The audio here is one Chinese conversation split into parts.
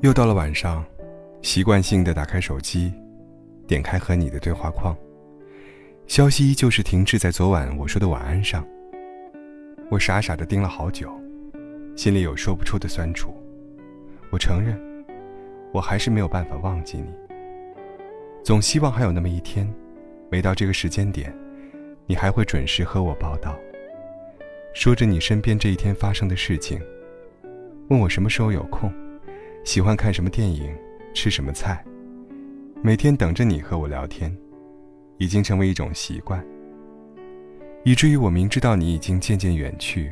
又到了晚上，习惯性的打开手机，点开和你的对话框，消息依旧是停滞在昨晚我说的晚安上。我傻傻的盯了好久，心里有说不出的酸楚。我承认，我还是没有办法忘记你。总希望还有那么一天，每到这个时间点，你还会准时和我报道，说着你身边这一天发生的事情，问我什么时候有空。喜欢看什么电影，吃什么菜，每天等着你和我聊天，已经成为一种习惯。以至于我明知道你已经渐渐远去，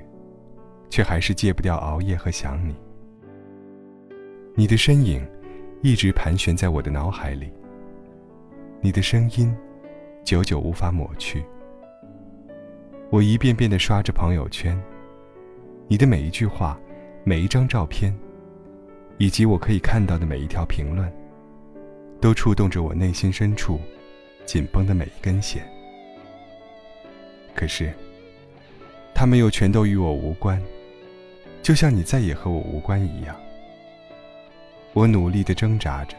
却还是戒不掉熬夜和想你。你的身影一直盘旋在我的脑海里，你的声音久久无法抹去。我一遍遍地刷着朋友圈，你的每一句话，每一张照片。以及我可以看到的每一条评论，都触动着我内心深处紧绷的每一根弦。可是，他们又全都与我无关，就像你再也和我无关一样。我努力的挣扎着，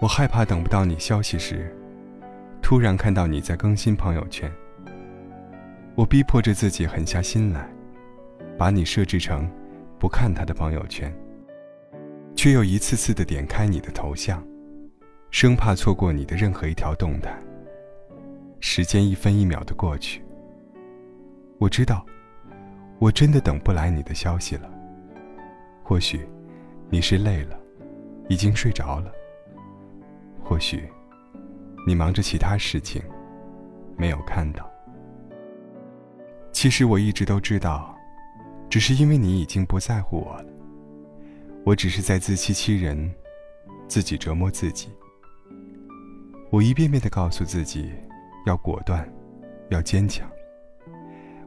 我害怕等不到你消息时，突然看到你在更新朋友圈。我逼迫着自己狠下心来，把你设置成不看他的朋友圈。却又一次次的点开你的头像，生怕错过你的任何一条动态。时间一分一秒的过去，我知道，我真的等不来你的消息了。或许，你是累了，已经睡着了；或许，你忙着其他事情，没有看到。其实我一直都知道，只是因为你已经不在乎我了。我只是在自欺欺人，自己折磨自己。我一遍遍的告诉自己，要果断，要坚强。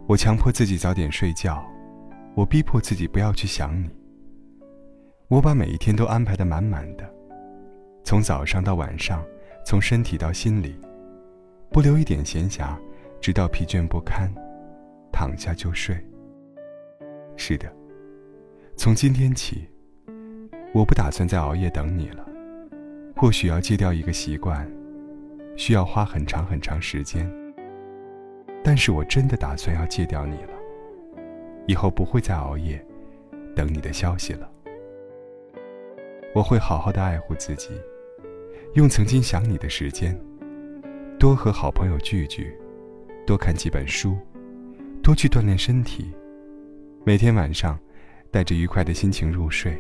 我强迫自己早点睡觉，我逼迫自己不要去想你。我把每一天都安排的满满的，从早上到晚上，从身体到心里，不留一点闲暇，直到疲倦不堪，躺下就睡。是的，从今天起。我不打算再熬夜等你了，或许要戒掉一个习惯，需要花很长很长时间。但是我真的打算要戒掉你了，以后不会再熬夜等你的消息了。我会好好的爱护自己，用曾经想你的时间，多和好朋友聚聚，多看几本书，多去锻炼身体，每天晚上带着愉快的心情入睡。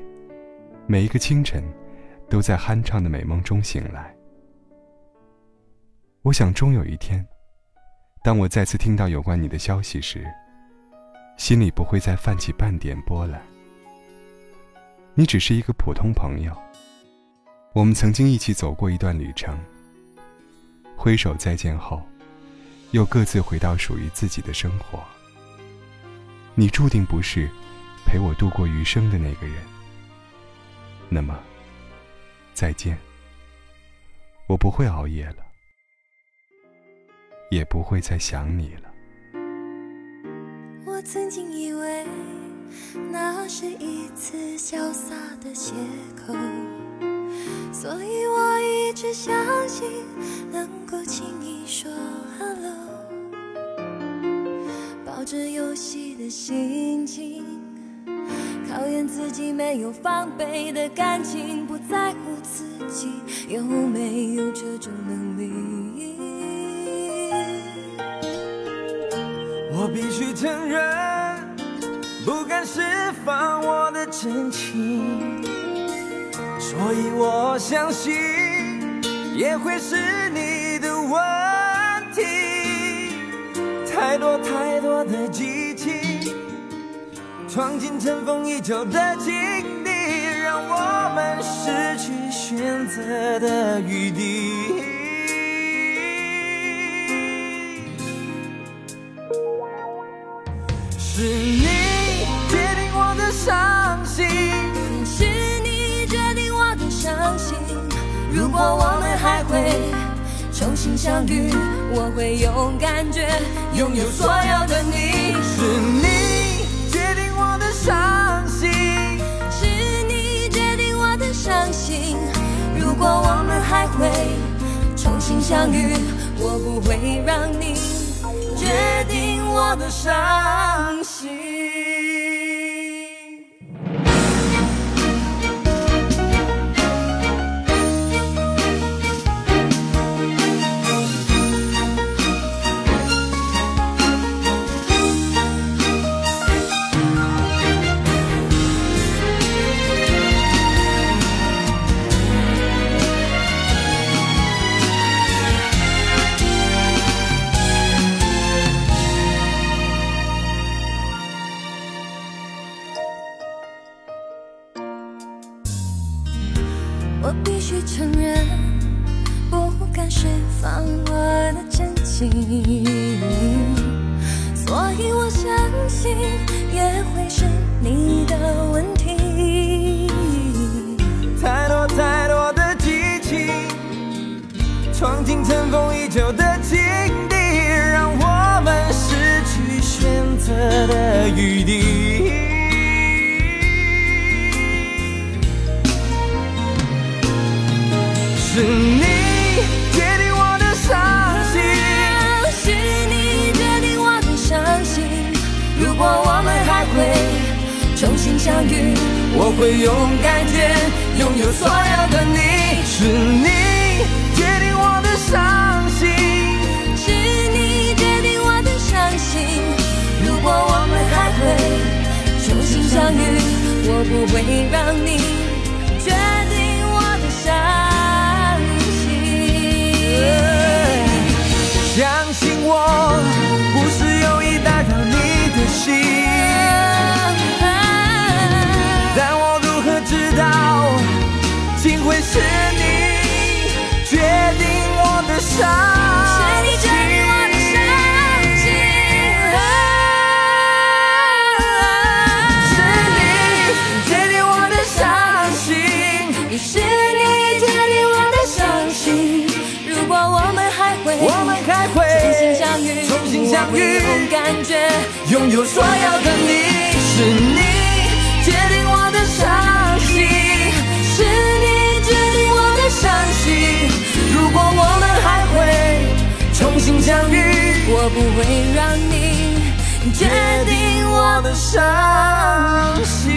每一个清晨，都在酣畅的美梦中醒来。我想，终有一天，当我再次听到有关你的消息时，心里不会再泛起半点波澜。你只是一个普通朋友，我们曾经一起走过一段旅程。挥手再见后，又各自回到属于自己的生活。你注定不是陪我度过余生的那个人。那么，再见。我不会熬夜了，也不会再想你了。我曾经以为那是一次潇洒的邂逅，所以我一直相信能够轻易说 hello，抱着游戏的心情。考验自己没有防备的感情，不在乎自己有没有这种能力。我必须承认，不敢释放我的真情，所以我相信也会是你的问题。太多太多的激情。闯进尘封已久的境地，让我们失去选择的余地。是你决定我的伤心，是你决定我的伤心。如果我们还会重新相遇，我会用感觉拥有所有的会重新相遇，我不会让你决定我的伤心。承认，不敢释放我的真情，所以我相信也会是你的问题。太多太多的激情，闯进尘封已久的境地，让我们失去选择的余地。重新相遇，我会用感觉拥有所有的你。是你决定我的伤心，是你决定我的伤心。如果我们还会重新相遇，我不会让你相遇感觉。拥有所有的你，是你决定我的伤心，是你决定我的伤心。如果我们还会重新相遇，我不会让你决定我的伤心。